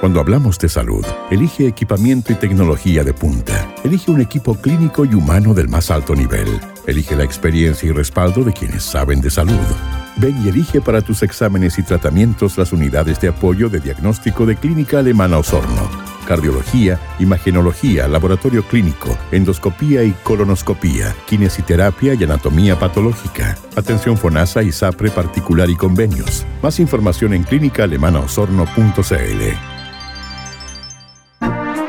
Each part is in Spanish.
Cuando hablamos de salud, elige equipamiento y tecnología de punta. Elige un equipo clínico y humano del más alto nivel. Elige la experiencia y respaldo de quienes saben de salud. Ven y elige para tus exámenes y tratamientos las unidades de apoyo de diagnóstico de Clínica Alemana Osorno. Cardiología, imagenología, laboratorio clínico, endoscopía y colonoscopía, kinesiterapia y anatomía patológica. Atención FONASA y SAPRE particular y convenios. Más información en clínicaalemanaosorno.cl.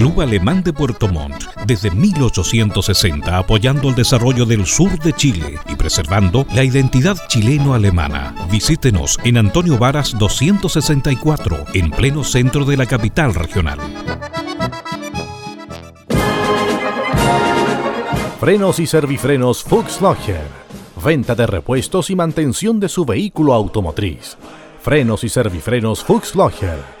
Club Alemán de Puerto Montt, desde 1860 apoyando el desarrollo del sur de Chile y preservando la identidad chileno-alemana. Visítenos en Antonio Varas 264, en pleno centro de la capital regional. Frenos y servifrenos Fuchs Logger. Venta de repuestos y mantención de su vehículo automotriz. Frenos y servifrenos Fuchs Logger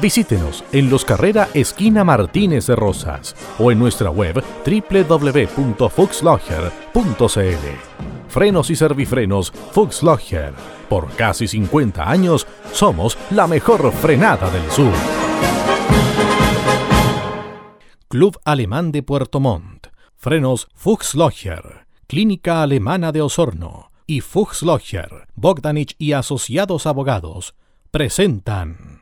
Visítenos en Los Carrera Esquina Martínez de Rosas o en nuestra web www.fuxlogger.cl. Frenos y servifrenos Fuxlogger. Por casi 50 años somos la mejor frenada del sur. Club Alemán de Puerto Montt. Frenos Fuchslogger. Clínica Alemana de Osorno. Y Fuchslogger, Bogdanich y Asociados Abogados presentan.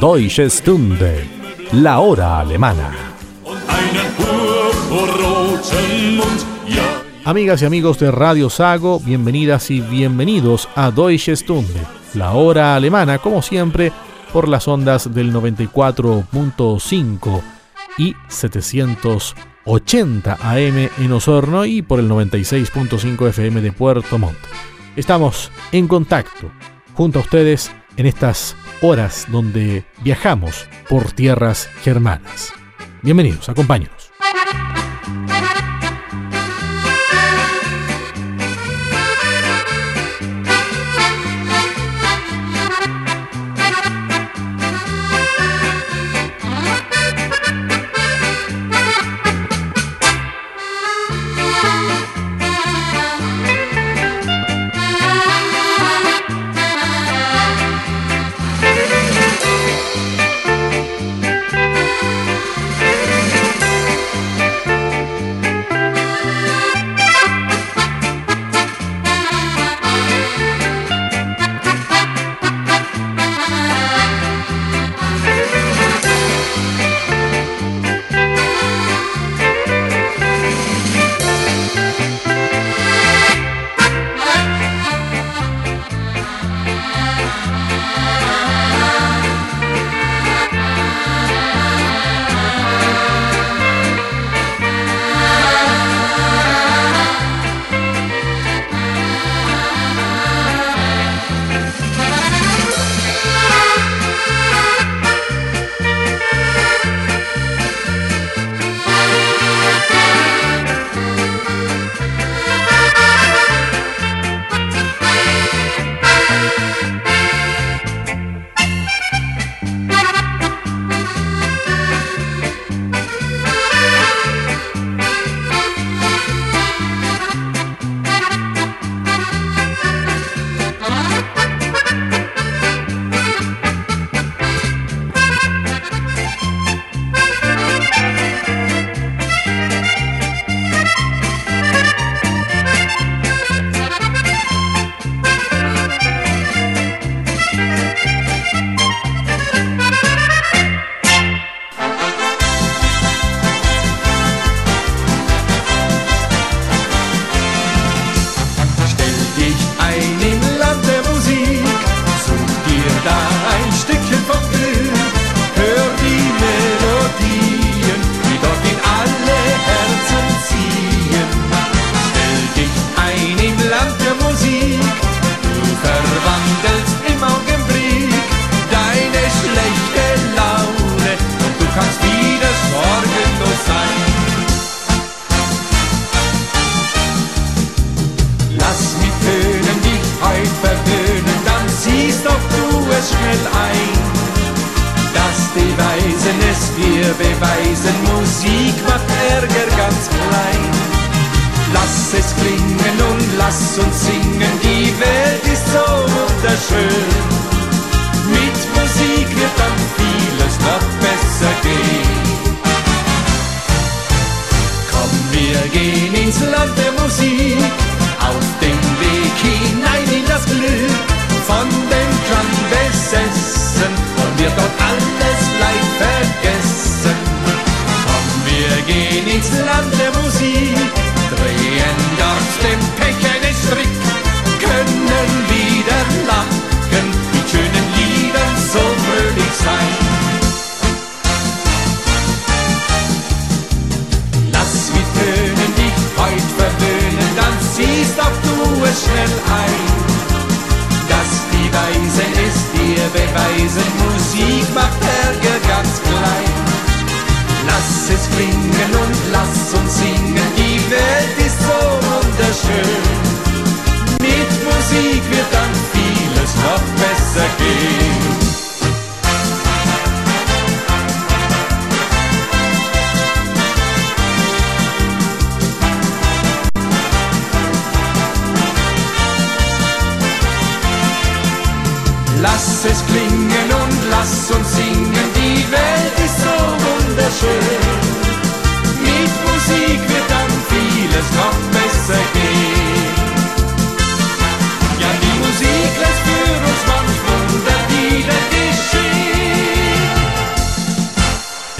Deutsche Stunde, la hora alemana. Amigas y amigos de Radio Sago, bienvenidas y bienvenidos a Deutsche Stunde, la hora alemana, como siempre, por las ondas del 94.5 y 780 AM en Osorno y por el 96.5 FM de Puerto Montt. Estamos en contacto junto a ustedes en estas horas donde viajamos por tierras germanas. Bienvenidos, acompáñenos.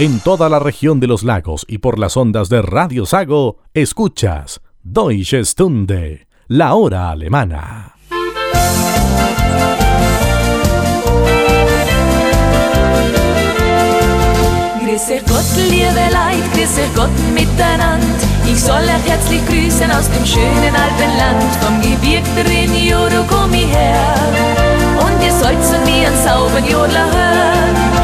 En toda la región de los lagos y por las ondas de Radio Sago, escuchas Deutsche Stunde, la hora alemana. Grüß euch Gott, liebe Leid, grüß euch Gott miteinander. Ich soll euch herzlich grüßen aus dem schönen Alpenland. Vom Gebirg der Juro komm her. Und ihr sollt zu mir einen sauberen Jodler hören.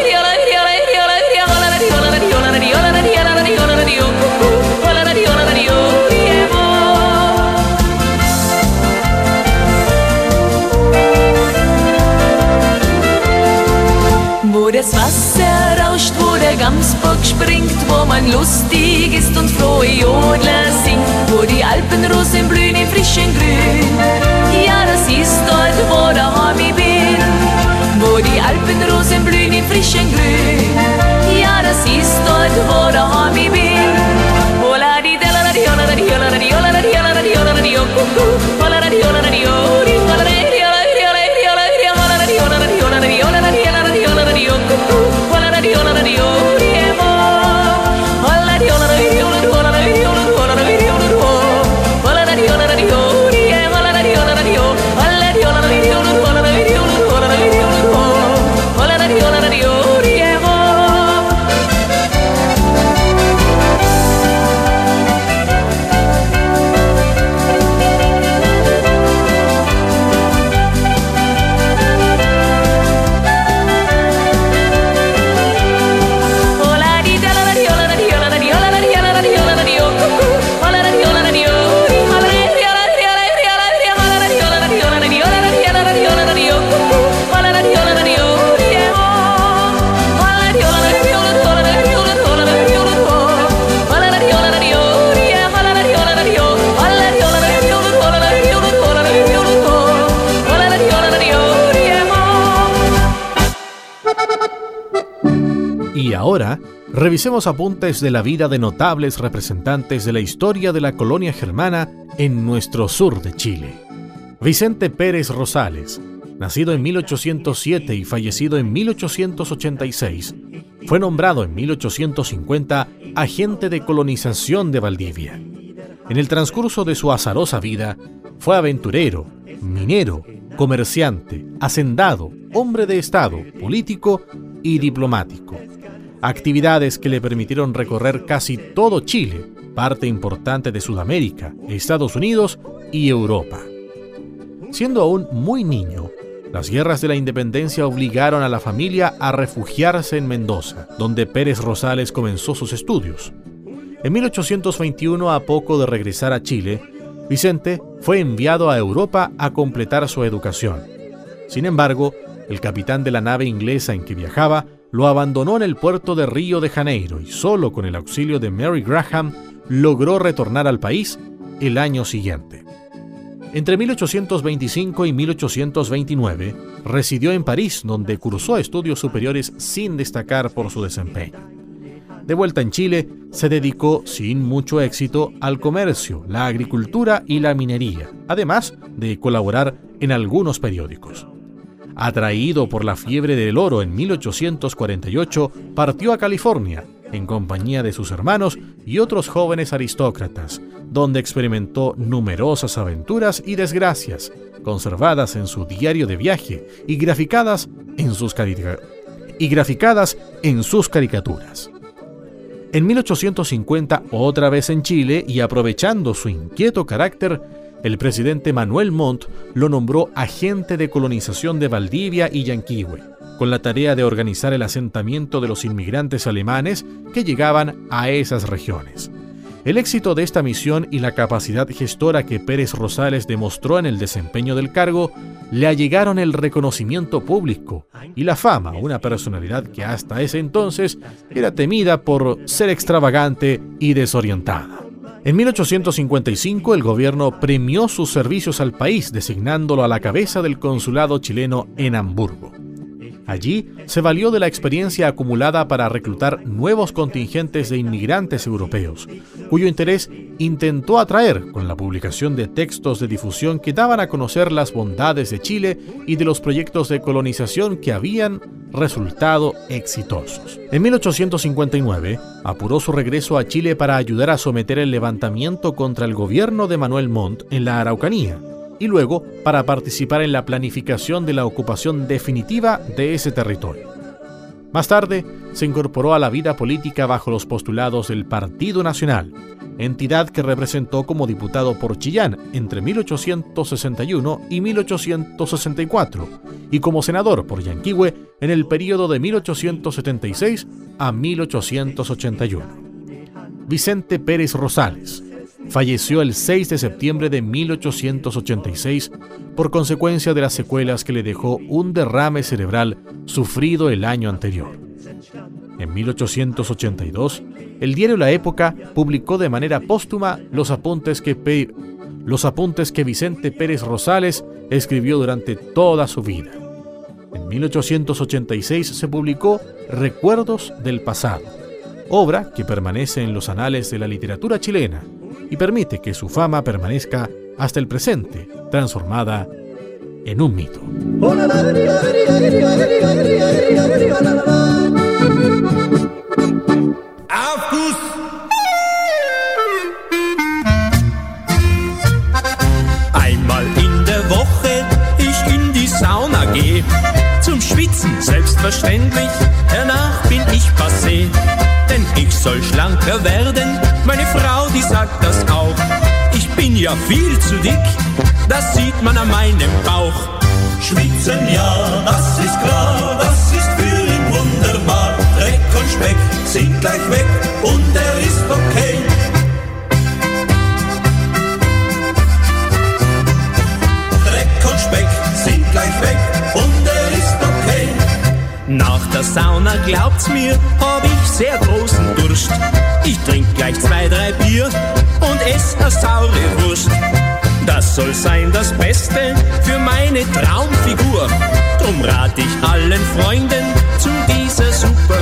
der Gamsbock springt, wo man lustig ist und frohe Jodler singt, wo die Alpenrosen blühen im frischen Grün. Ja, das ist dort, wo daheim ich bin, wo die Alpenrosen blühen im frischen Grün. Ja, das ist dort, wo daheim ich bin. Revisemos apuntes de la vida de notables representantes de la historia de la colonia germana en nuestro sur de Chile. Vicente Pérez Rosales, nacido en 1807 y fallecido en 1886, fue nombrado en 1850 agente de colonización de Valdivia. En el transcurso de su azarosa vida, fue aventurero, minero, comerciante, hacendado, hombre de Estado, político y diplomático. Actividades que le permitieron recorrer casi todo Chile, parte importante de Sudamérica, Estados Unidos y Europa. Siendo aún muy niño, las guerras de la independencia obligaron a la familia a refugiarse en Mendoza, donde Pérez Rosales comenzó sus estudios. En 1821, a poco de regresar a Chile, Vicente fue enviado a Europa a completar su educación. Sin embargo, el capitán de la nave inglesa en que viajaba lo abandonó en el puerto de Río de Janeiro y solo con el auxilio de Mary Graham logró retornar al país el año siguiente. Entre 1825 y 1829 residió en París, donde cursó estudios superiores sin destacar por su desempeño. De vuelta en Chile, se dedicó sin mucho éxito al comercio, la agricultura y la minería, además de colaborar en algunos periódicos. Atraído por la fiebre del oro en 1848, partió a California en compañía de sus hermanos y otros jóvenes aristócratas, donde experimentó numerosas aventuras y desgracias, conservadas en su diario de viaje y graficadas en sus, en sus caricaturas. En 1850, otra vez en Chile y aprovechando su inquieto carácter, el presidente Manuel Montt lo nombró agente de colonización de Valdivia y Yanquihue, con la tarea de organizar el asentamiento de los inmigrantes alemanes que llegaban a esas regiones. El éxito de esta misión y la capacidad gestora que Pérez Rosales demostró en el desempeño del cargo le allegaron el reconocimiento público y la fama, una personalidad que hasta ese entonces era temida por ser extravagante y desorientada. En 1855 el gobierno premió sus servicios al país designándolo a la cabeza del consulado chileno en Hamburgo. Allí se valió de la experiencia acumulada para reclutar nuevos contingentes de inmigrantes europeos, cuyo interés intentó atraer con la publicación de textos de difusión que daban a conocer las bondades de Chile y de los proyectos de colonización que habían resultado exitosos. En 1859 apuró su regreso a Chile para ayudar a someter el levantamiento contra el gobierno de Manuel Montt en la Araucanía y luego para participar en la planificación de la ocupación definitiva de ese territorio. Más tarde, se incorporó a la vida política bajo los postulados del Partido Nacional, entidad que representó como diputado por Chillán entre 1861 y 1864, y como senador por Yanquihue en el periodo de 1876 a 1881. Vicente Pérez Rosales, falleció el 6 de septiembre de 1886 por consecuencia de las secuelas que le dejó un derrame cerebral sufrido el año anterior. En 1882, el diario La Época publicó de manera póstuma los apuntes que, los apuntes que Vicente Pérez Rosales escribió durante toda su vida. En 1886 se publicó Recuerdos del Pasado, obra que permanece en los anales de la literatura chilena y permite que su fama permanezca hasta el presente, transformada en un mito. Einmal in der Woche ich in die Sauna gehe, zum Schwitzen selbstverständlich, danach bin ich passé soll schlanker werden. Meine Frau, die sagt das auch. Ich bin ja viel zu dick, das sieht man an meinem Bauch. Schwitzen, ja, das ist klar, das ist für ihn wunderbar. Dreck und Speck sind gleich weg und er ist okay. Dreck und Speck sind gleich weg und er ist okay. Nach der Sauna glaubt's mir, hab ich sehr großen Durst. Ich trink gleich zwei, drei Bier und ess a saure Wurst. Das soll sein das Beste für meine Traumfigur. Drum rat ich allen Freunden zu dieser super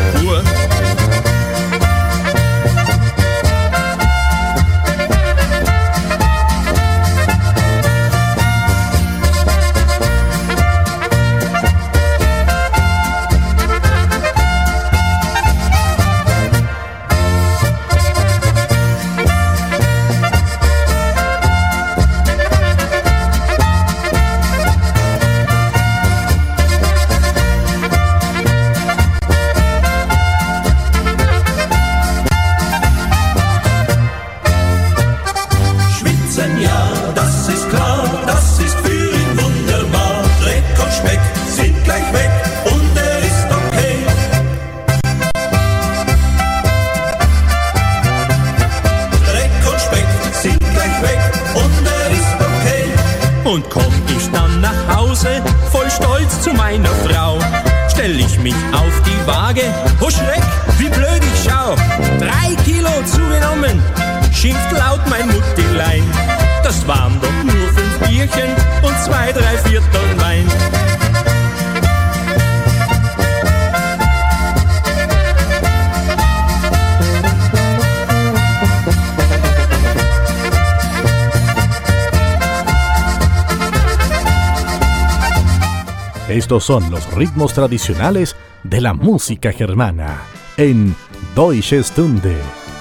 son los ritmos tradicionales de la música germana en Deutsche Stunde,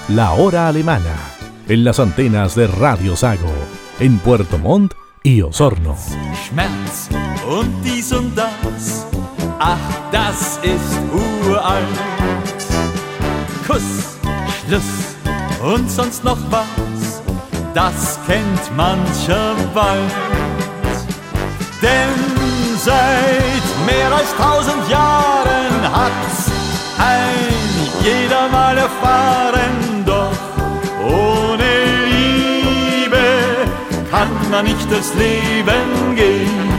la hora alemana, en las antenas de Radio Sago, en Puerto Montt y Osorno. Schmerz und dies und das, ach, das ist uralt. Kuss, Schluss und sonst noch was, das kennt mancher bald. Denn Seit mehr als tausend Jahren hat's ein jeder mal erfahren, doch ohne Liebe kann man nicht durchs Leben gehen.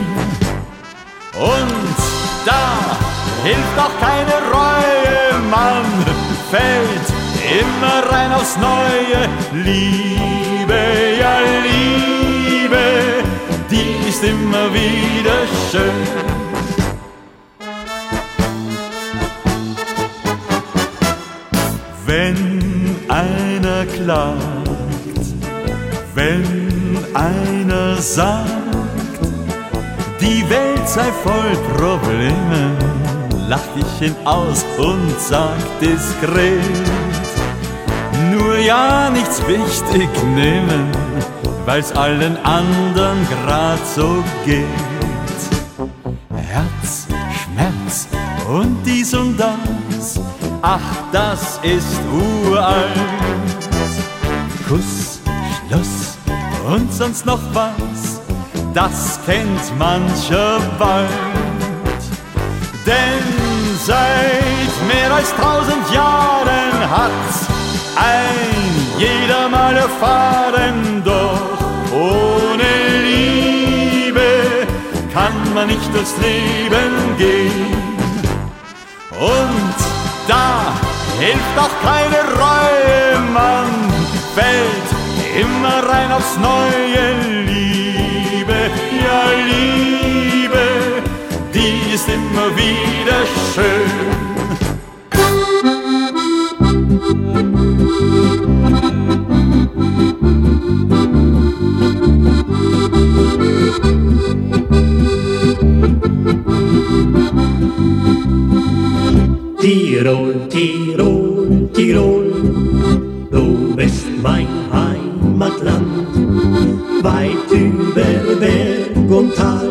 Und da hilft auch keine Reue, man fällt immer rein aufs Neue. Liebe, ja Liebe die ist immer wieder schön. Wenn einer klagt, wenn einer sagt, die Welt sei voll Probleme, lach ich ihn aus und sag diskret, nur ja nichts wichtig nehmen weil's allen anderen grad so geht. Herz, Schmerz und dies und das, ach, das ist uralt. Kuss, Schluss und sonst noch was, das kennt mancher bald. Denn seit mehr als tausend Jahren hat's ein jeder mal erfahren, doch ohne Liebe kann man nicht durchs Leben gehen. Und hilft auch keine Reue, man fällt immer rein aufs neue Liebe, ja Liebe, die ist immer wieder schön. Tirol, Tirol, Tirol, du bist mein Heimatland, weit über Berg und Tal,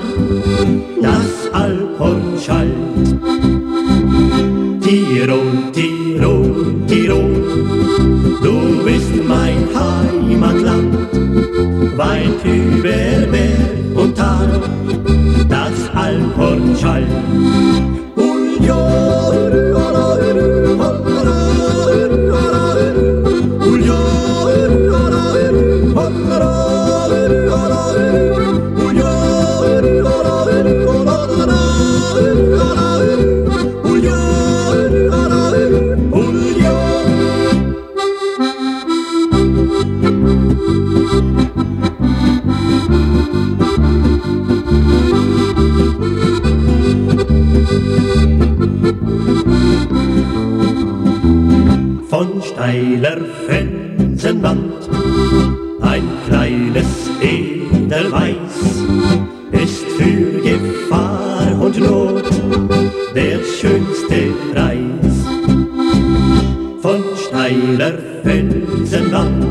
Von steiler Felsenwand,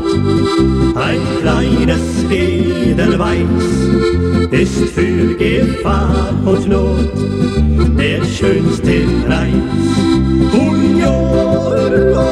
ein kleines Edelweiß ist für Gefahr und Not der schönste Preis. kleine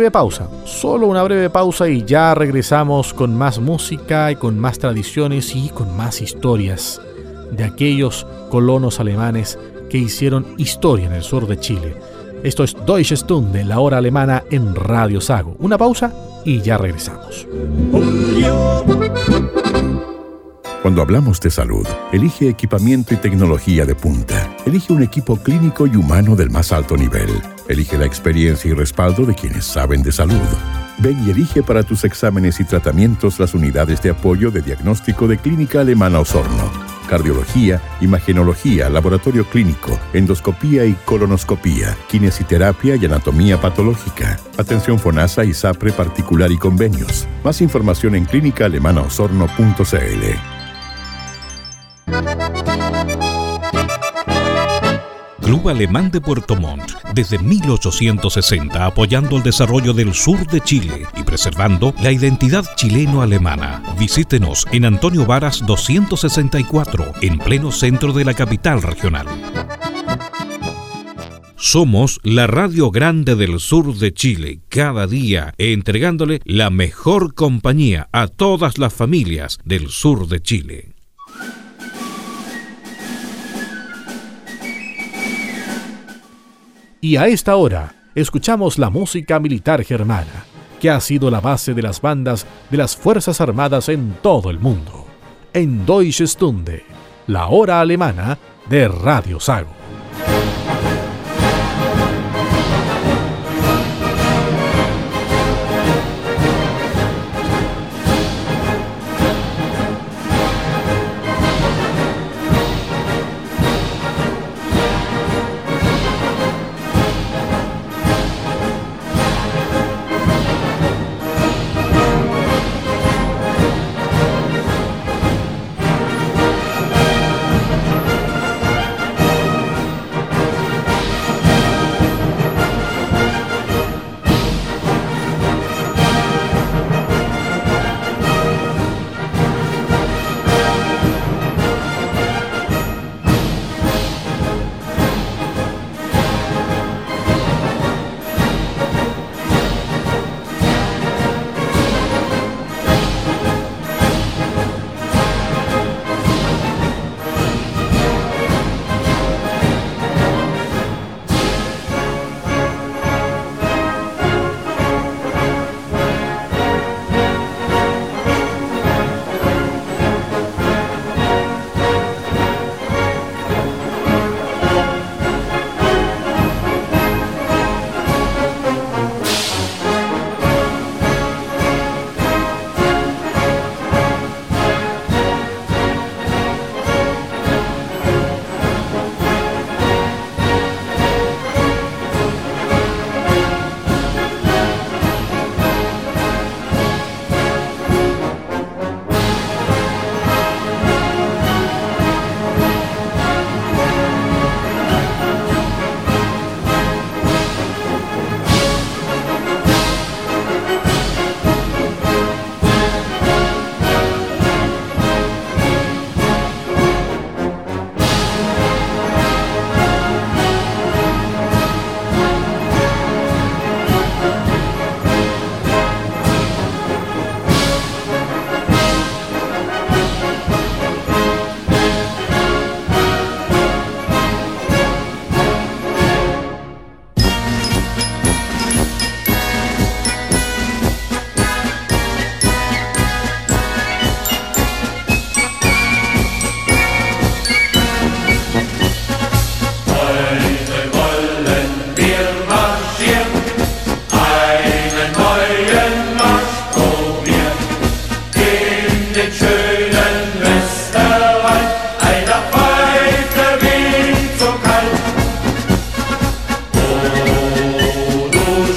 breve pausa, solo una breve pausa y ya regresamos con más música y con más tradiciones y con más historias de aquellos colonos alemanes que hicieron historia en el sur de Chile. Esto es Deutsche Stunde, la hora alemana en Radio Sago. Una pausa y ya regresamos. Cuando hablamos de salud, elige equipamiento y tecnología de punta. Elige un equipo clínico y humano del más alto nivel. Elige la experiencia y respaldo de quienes saben de salud. Ven y elige para tus exámenes y tratamientos las unidades de apoyo de diagnóstico de Clínica Alemana Osorno. Cardiología, imagenología, laboratorio clínico, endoscopía y colonoscopía, kinesiterapia y anatomía patológica, atención FONASA y SAPRE particular y convenios. Más información en clínicaalemanaosorno.cl. Club Alemán de Puerto Montt, desde 1860 apoyando el desarrollo del sur de Chile y preservando la identidad chileno-alemana. Visítenos en Antonio Varas 264, en pleno centro de la capital regional. Somos la radio grande del sur de Chile, cada día entregándole la mejor compañía a todas las familias del sur de Chile. Y a esta hora escuchamos la música militar germana, que ha sido la base de las bandas de las Fuerzas Armadas en todo el mundo. En Deutsche Stunde, la hora alemana de Radio Sago.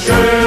schön.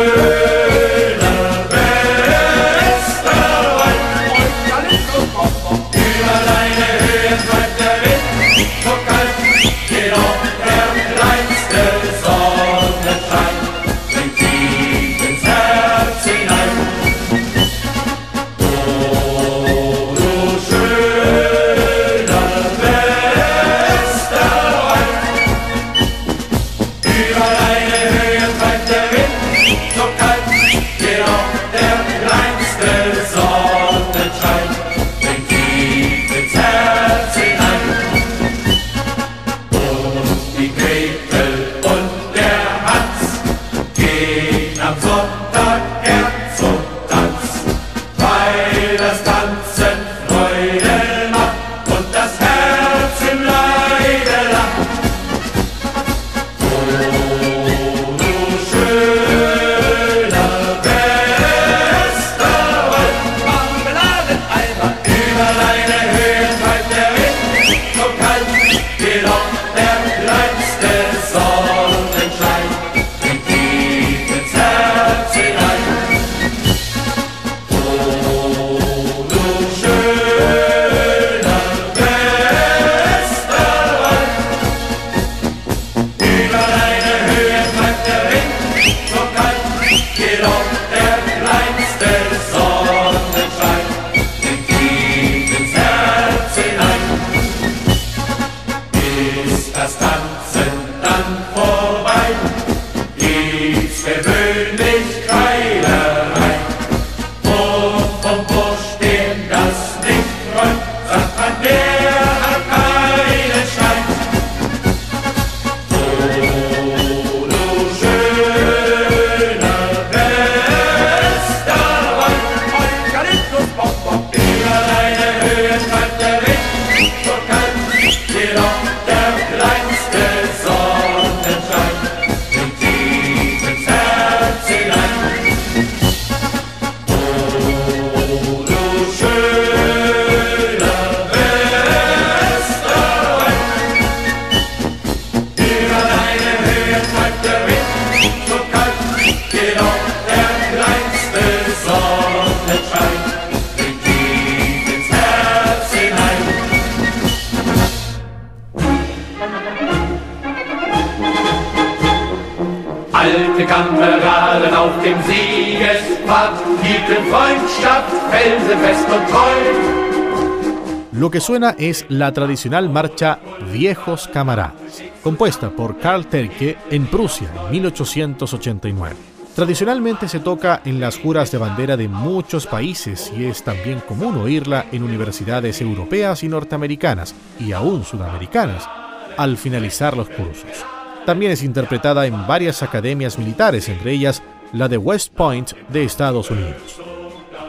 Suena es la tradicional marcha Viejos Camaradas, compuesta por Karl Terke en Prusia en 1889. Tradicionalmente se toca en las juras de bandera de muchos países y es también común oírla en universidades europeas y norteamericanas y aún sudamericanas al finalizar los cursos. También es interpretada en varias academias militares, entre ellas la de West Point de Estados Unidos.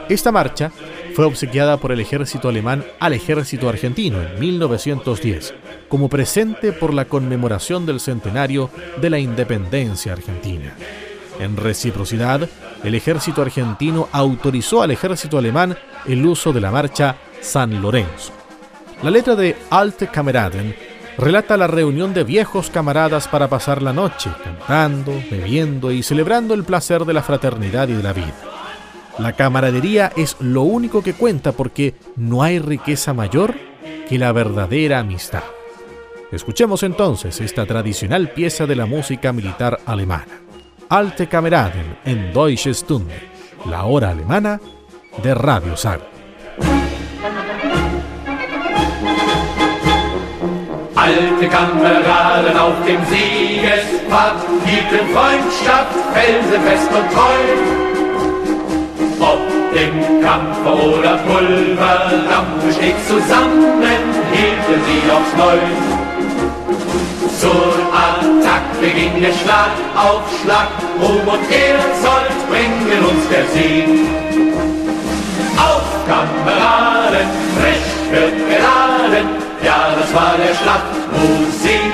Esta marcha fue obsequiada por el ejército alemán al ejército argentino en 1910 como presente por la conmemoración del centenario de la independencia argentina. En reciprocidad, el ejército argentino autorizó al ejército alemán el uso de la marcha San Lorenzo. La letra de Alte Kameraden relata la reunión de viejos camaradas para pasar la noche, cantando, bebiendo y celebrando el placer de la fraternidad y de la vida. La camaradería es lo único que cuenta porque no hay riqueza mayor que la verdadera amistad. Escuchemos entonces esta tradicional pieza de la música militar alemana. Alte Kameraden en Deutsche Stunde, la hora alemana de Radio Sag. Alte Kameraden auf dem Siegespfad hielten Freundschaft felsenfest und treu. Im Kampf oder Pulverdampf stets zusammen hielten sie aufs Neue. Zur Attacke ging der Schlag auf Schlag, Ruhm und Ehrzold bringen uns der Sieg. Auf Kameraden, recht wird geladen, ja, das war der Schlachtmusik.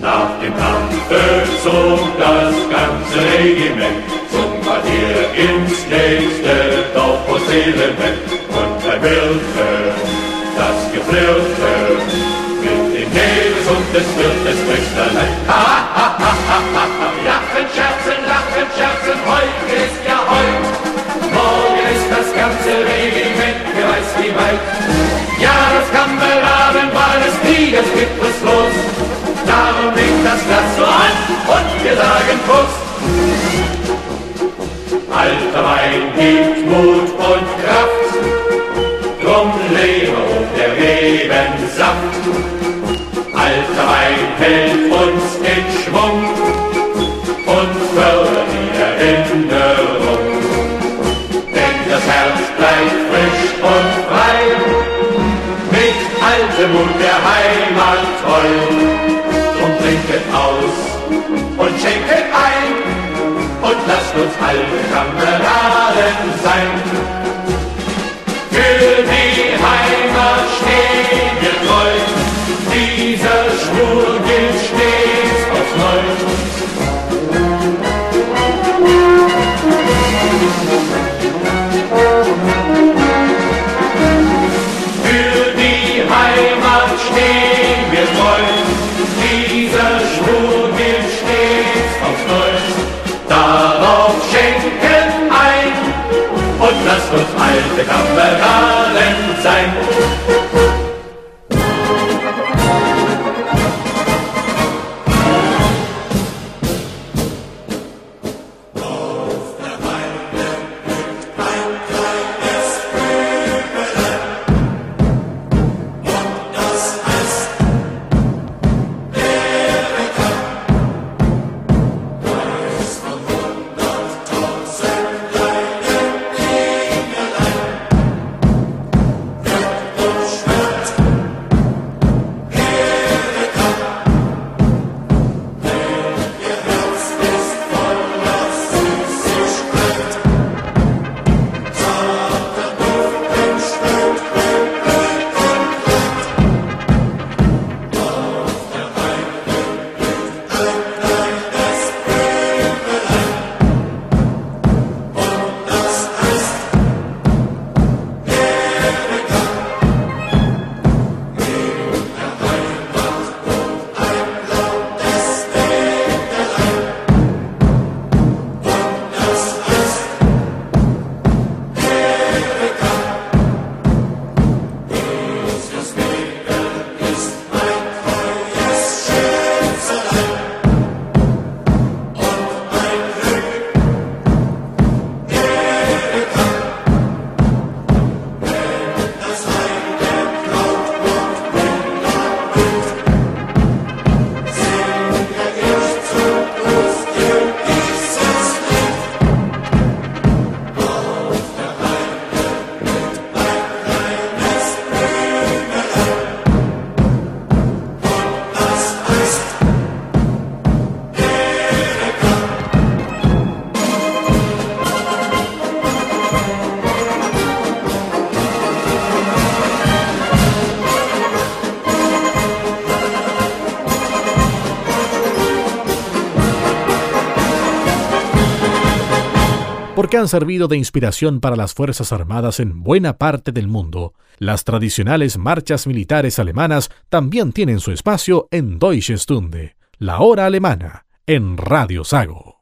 Nach dem Kampfe zog das ganze Regiment zum Quartier ins nächste Dorf und Seelenbett und ein Wirte, das Geflirte, Neves und des Wirtes Töchterlein. Ha, ha, ha, ha, ha, ha. Lachen, scherzen, lachen, scherzen, heute ist ja heut. Morgen ist das ganze Regiment gereist wie weit. Ja, das Kameraden war des Kriegers los. Darum liegt das Glas so an und wir sagen Prost. Alter Wein gibt Mut und Kraft, drum lebe hoch der Rebensaft alter Wein hält uns in Schwung und fördert die Erinnerung. Denn das Herz bleibt frisch und frei, mit altem Mut der Heimat treu. Und trinket aus uns alte Kameraden sein. Für die Heimat alte Kameraden sein. Porque han servido de inspiración para las Fuerzas Armadas en buena parte del mundo. Las tradicionales marchas militares alemanas también tienen su espacio en Deutsche Stunde, la hora alemana, en Radio Sago.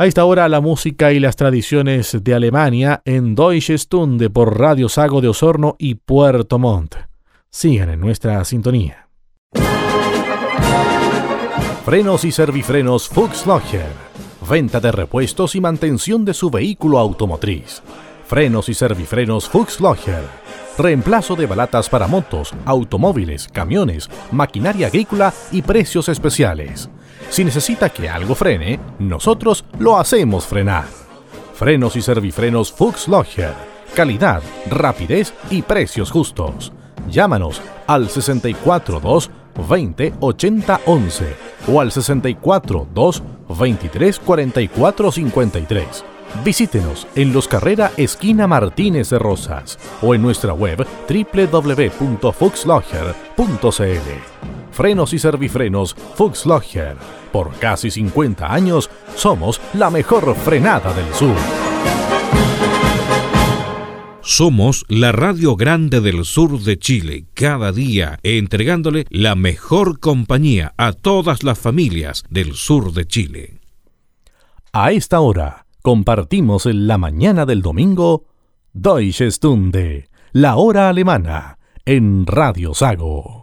A esta hora la música y las tradiciones de Alemania en Deutsche Stunde por Radio Sago de Osorno y Puerto Montt. Sigan en nuestra sintonía. Frenos y servifrenos Fuchs Logger. Venta de repuestos y mantención de su vehículo automotriz. Frenos y servifrenos Fuchs Logger. Reemplazo de balatas para motos, automóviles, camiones, maquinaria agrícola y precios especiales. Si necesita que algo frene, nosotros lo hacemos frenar. Frenos y servifrenos Fuchs Logger. Calidad, rapidez y precios justos. Llámanos al 642 20 80 11 o al 64 2 23 44 53. Visítenos en Los Carrera Esquina Martínez de Rosas o en nuestra web www.fuxlogger.cl. Frenos y servifrenos Fuxlogger. Por casi 50 años somos la mejor frenada del sur. Somos la Radio Grande del Sur de Chile, cada día entregándole la mejor compañía a todas las familias del sur de Chile. A esta hora compartimos en la mañana del domingo Deutsche Stunde, la hora alemana, en Radio Sago.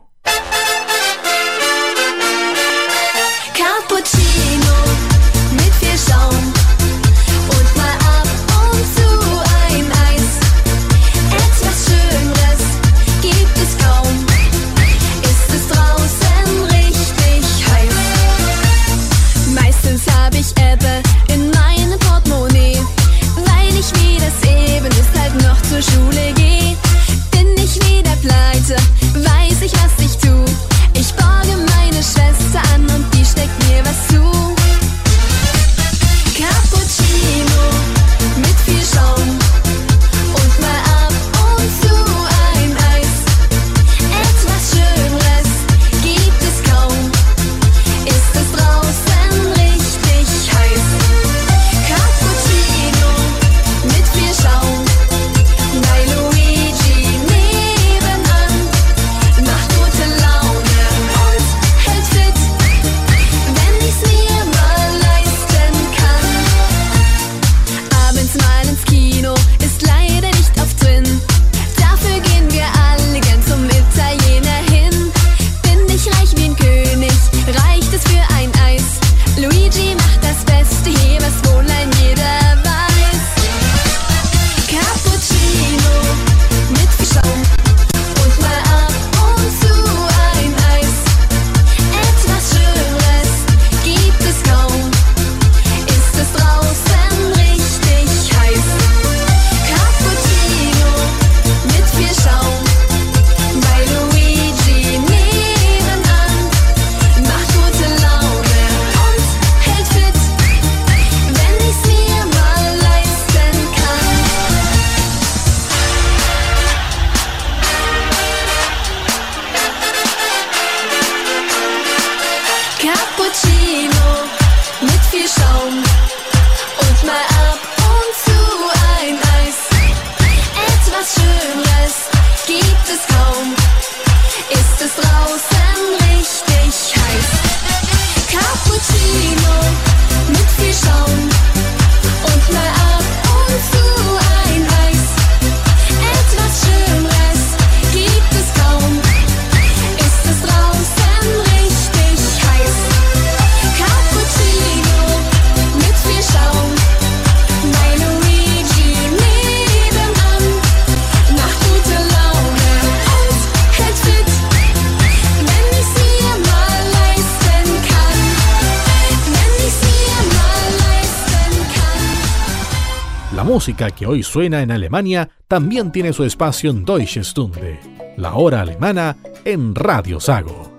Música que hoy suena en Alemania también tiene su espacio en Deutsche Stunde, la hora alemana en Radio Sago.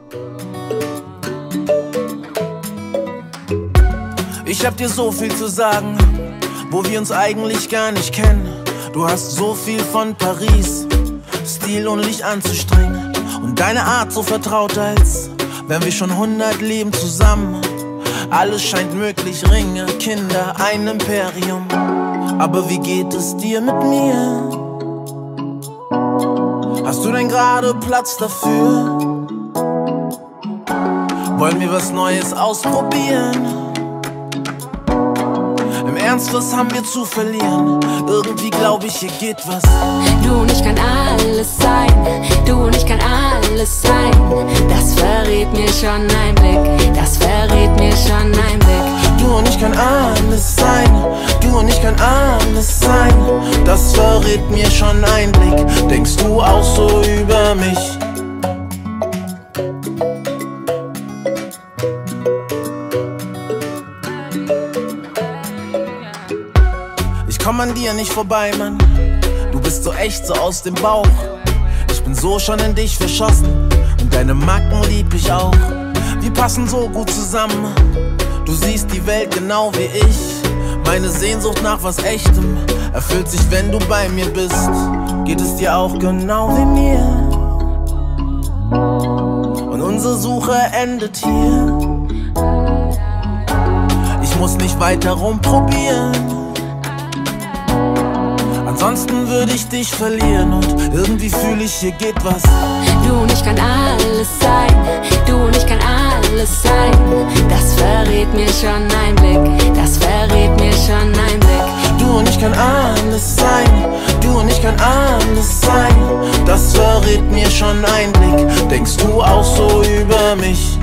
Ich hab dir so viel zu sagen, wo wir uns eigentlich gar nicht kennen. Du hast so viel von Paris, Stil und Licht anzustrengen. Und deine Art so vertraut, als wären wir schon 100 Leben zusammen. Alles scheint möglich, Ringe, Kinder, ein Imperium. Aber wie geht es dir mit mir? Hast du denn gerade Platz dafür? Wollen wir was Neues ausprobieren? Im Ernst, was haben wir zu verlieren? Irgendwie glaube ich, hier geht was. Du und ich kann alles sein, du und ich kann alles sein. Das verrät mir schon ein Blick, das verrät mir schon ein Blick. Du und ich kann alles sein, du und ich kann alles sein. Das verrät mir schon ein Blick. Denkst du auch so über mich? Ich komm an dir nicht vorbei, Mann. Du bist so echt, so aus dem Bauch. Ich bin so schon in dich verschossen. Und deine Macken lieb ich auch. Wir passen so gut zusammen. Welt genau wie ich. Meine Sehnsucht nach was Echtem erfüllt sich, wenn du bei mir bist. Geht es dir auch genau wie mir? Und unsere Suche endet hier. Ich muss nicht weiter rumprobieren. Ansonsten würde ich dich verlieren und irgendwie fühle ich, hier geht was. Du und ich kann alles sein, du und ich kann alles sein. Das verrät mir schon ein Blick, das verrät mir schon ein Blick. Du und ich kann alles sein, du und ich kann alles sein. Das verrät mir schon ein Blick. Denkst du auch so über mich?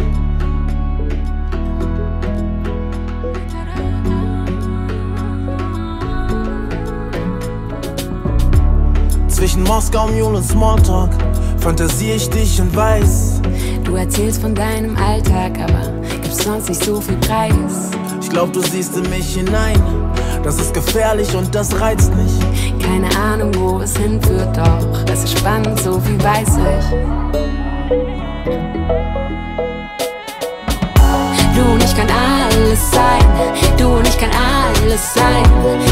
Zwischen Moskau, Mule und Smalltalk fantasiere ich dich und weiß. Du erzählst von deinem Alltag, aber gibst sonst nicht so viel Preis. Ich glaub, du siehst in mich hinein. Das ist gefährlich und das reizt mich. Keine Ahnung, wo es hinführt, doch es ist spannend, so viel weiß ich. Du und ich kann alles sein, du und ich kann alles sein.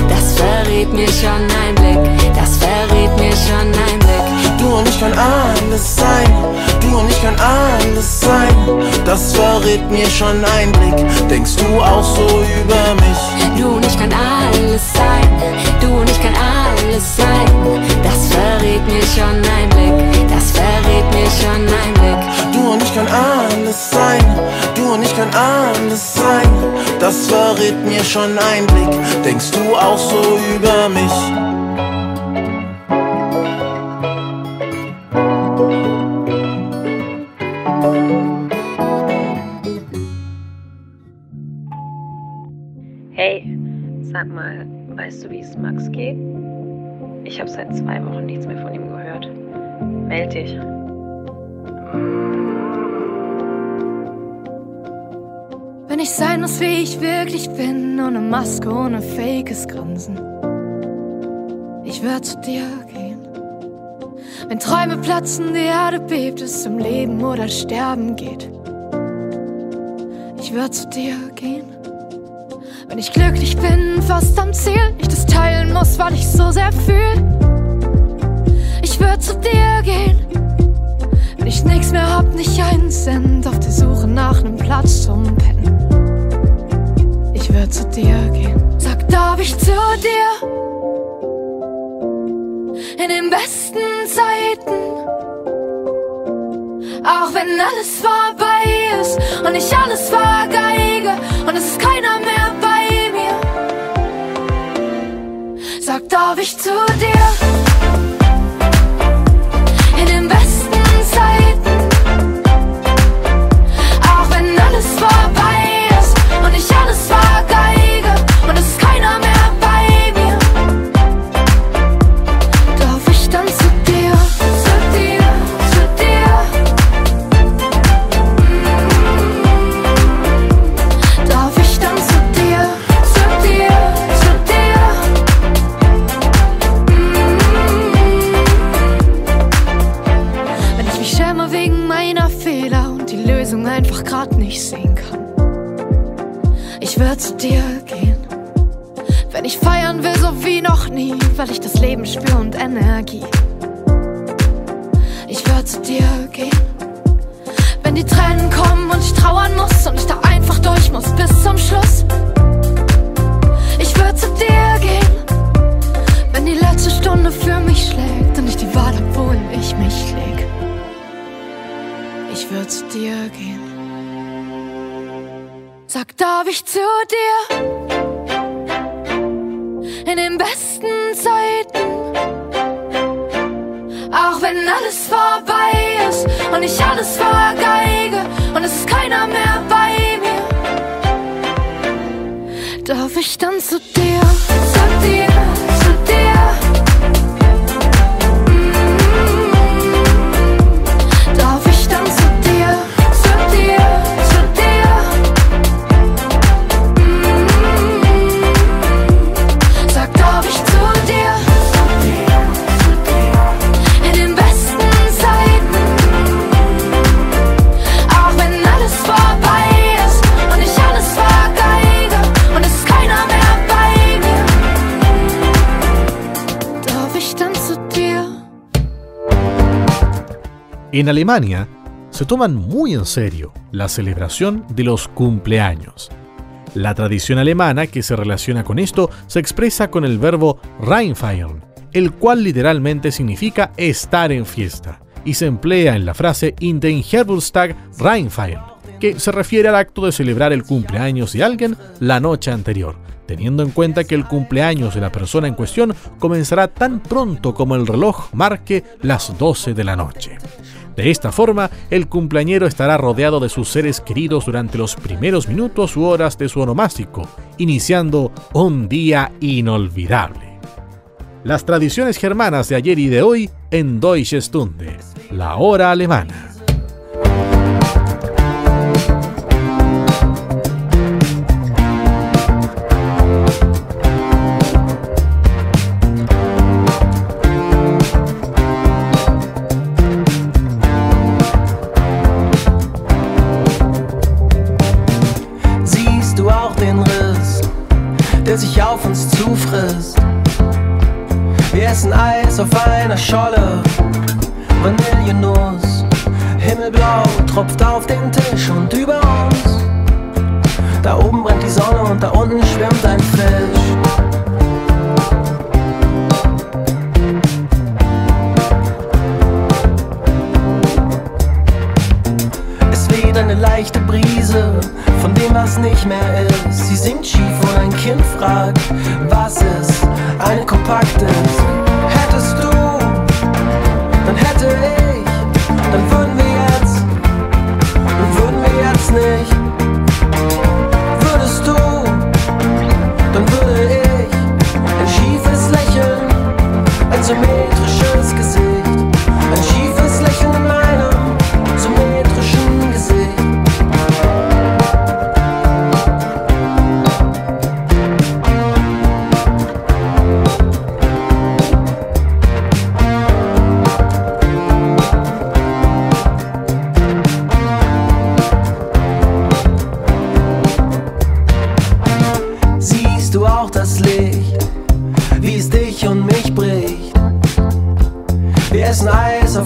Das verrät mir schon ein Blick, das verrät mir schon ein Blick. Du und ich kann alles sein, du und ich kann alles sein. Das verrät mir schon ein Blick. Denkst du auch so über mich? Du und ich kann alles sein, du und ich kann alles sein. Das verrät mir schon ein Blick, das verrät mir schon ein Blick. Du und ich kann alles sein, du und ich kann alles sein. Das verrät mir schon ein Blick. Denkst du auch so über mich? Mal, weißt du, wie es Max geht? Ich habe seit zwei Wochen nichts mehr von ihm gehört. Meld dich. Wenn ich sein muss, wie ich wirklich bin, ohne Maske, ohne fakes Grinsen. Ich würde zu dir gehen. Wenn Träume platzen, die Erde bebt, es um Leben oder Sterben geht. Ich würde zu dir gehen. Wenn ich glücklich bin, fast am Ziel, ich das teilen muss, weil ich so sehr fühl. Ich würde zu dir gehen. Wenn ich nichts mehr hab, nicht einen Cent, auf der Suche nach nem Platz zum Pennen. Ich würde zu dir gehen. Sag, darf ich zu dir? In den besten Zeiten. Auch wenn alles vorbei ist und ich alles vergeige und es ist keiner Sag, darf ich zu dir? Wenn ich feiern will, so wie noch nie, weil ich das Leben spür und Energie. Ich würde zu dir gehen. Wenn die Tränen kommen und ich trauern muss und ich da einfach durch muss bis zum Schluss. Ich würde zu dir gehen. Wenn die letzte Stunde für mich schlägt und ich die Wahl hab, wohin ich mich leg. Ich würde zu dir gehen. Sag, darf ich zu dir? In den besten Zeiten. Auch wenn alles vorbei ist und ich alles vergeige und es ist keiner mehr bei mir, darf ich dann zu dir, zu dir, En Alemania se toman muy en serio la celebración de los cumpleaños. La tradición alemana que se relaciona con esto se expresa con el verbo Reinfeiern, el cual literalmente significa estar en fiesta, y se emplea en la frase In den Geburtstag Reinfeiern, que se refiere al acto de celebrar el cumpleaños de alguien la noche anterior, teniendo en cuenta que el cumpleaños de la persona en cuestión comenzará tan pronto como el reloj marque las 12 de la noche. De esta forma, el cumpleañero estará rodeado de sus seres queridos durante los primeros minutos u horas de su onomástico, iniciando un día inolvidable. Las tradiciones germanas de ayer y de hoy en Deutsche Stunde, la hora alemana.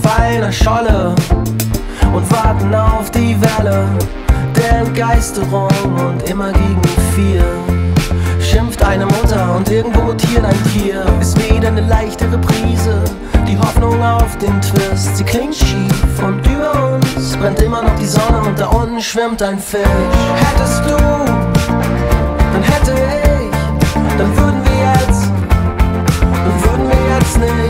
Eis auf einer Scholle und warten auf die Welle der Entgeisterung und immer gegen vier. Schimpft eine Mutter und irgendwo rotiert ein Tier. Ist wieder eine leichte Reprise, die Hoffnung auf den Twist. Sie klingt schief und über uns brennt immer noch die Sonne und da unten schwimmt ein Fisch. Hättest du, dann hätte ich, dann würden wir jetzt, dann würden wir jetzt nicht.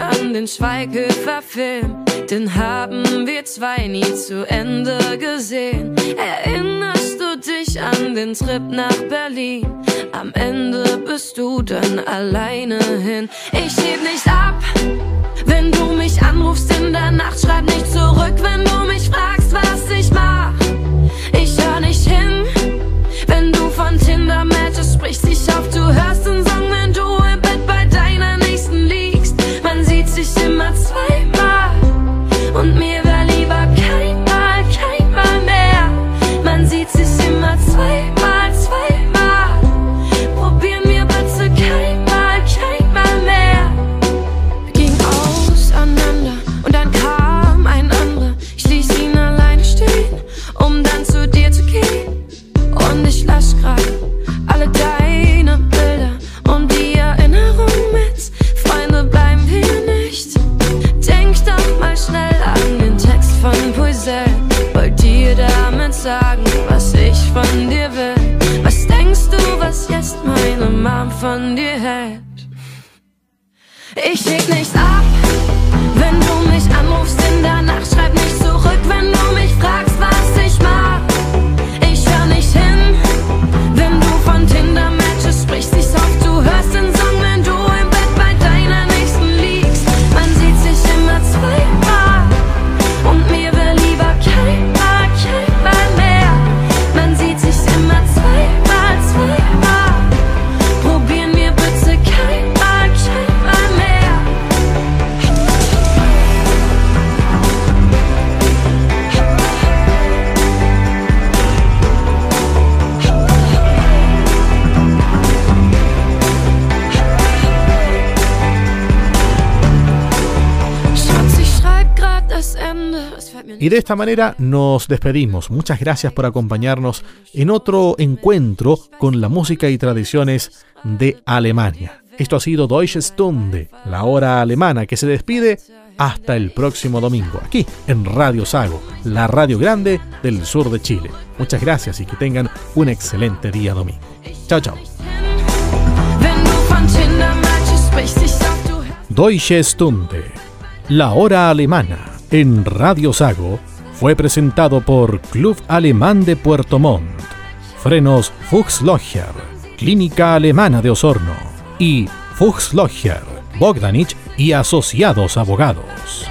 An den Schweighöfer-Film? Den haben wir zwei nie zu Ende gesehen. Erinnerst du dich an den Trip nach Berlin? Am Ende bist du dann alleine hin. Ich heb nicht ab, wenn du mich anrufst in der Nacht. Schreib nicht zurück, wenn du mich fragst, was ich mach. Ich hör nicht hin, wenn du von Tinder-Matches von dir hält? Ich leg nicht ab, wenn du mich anrufst in der Nacht. Schreib nicht zurück, wenn Y de esta manera nos despedimos. Muchas gracias por acompañarnos en otro encuentro con la música y tradiciones de Alemania. Esto ha sido Deutsche Stunde, la hora alemana que se despide hasta el próximo domingo, aquí en Radio Sago, la radio grande del sur de Chile. Muchas gracias y que tengan un excelente día domingo. Chao, chao. Deutsche Stunde, la hora alemana, en Radio Sago, fue presentado por Club Alemán de Puerto Montt, Frenos Fuchslocher, Clínica Alemana de Osorno y Fuchslocher, Bogdanich y Asociados Abogados.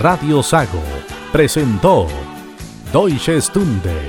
Radio Sago presentó Deutsche Stunde,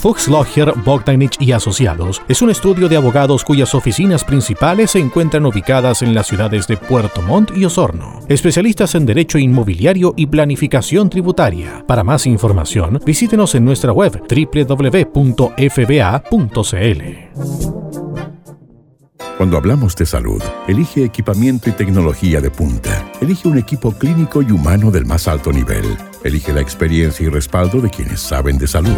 Fuchs Logger, Bogdanich y Asociados es un estudio de abogados cuyas oficinas principales se encuentran ubicadas en las ciudades de Puerto Montt y Osorno. Especialistas en derecho inmobiliario y planificación tributaria. Para más información, visítenos en nuestra web www.fba.cl. Cuando hablamos de salud, elige equipamiento y tecnología de punta. Elige un equipo clínico y humano del más alto nivel. Elige la experiencia y respaldo de quienes saben de salud.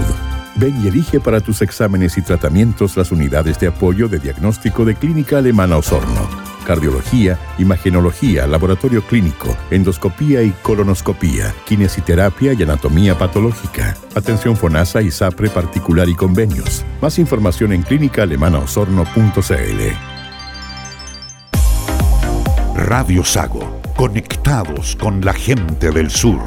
Ven y elige para tus exámenes y tratamientos las unidades de apoyo de diagnóstico de Clínica Alemana Osorno. Cardiología, imagenología, laboratorio clínico, endoscopía y colonoscopía, kinesiterapia y anatomía patológica. Atención FONASA y SAPRE particular y convenios. Más información en clínicaalemanaosorno.cl. Radio Sago, conectados con la gente del sur.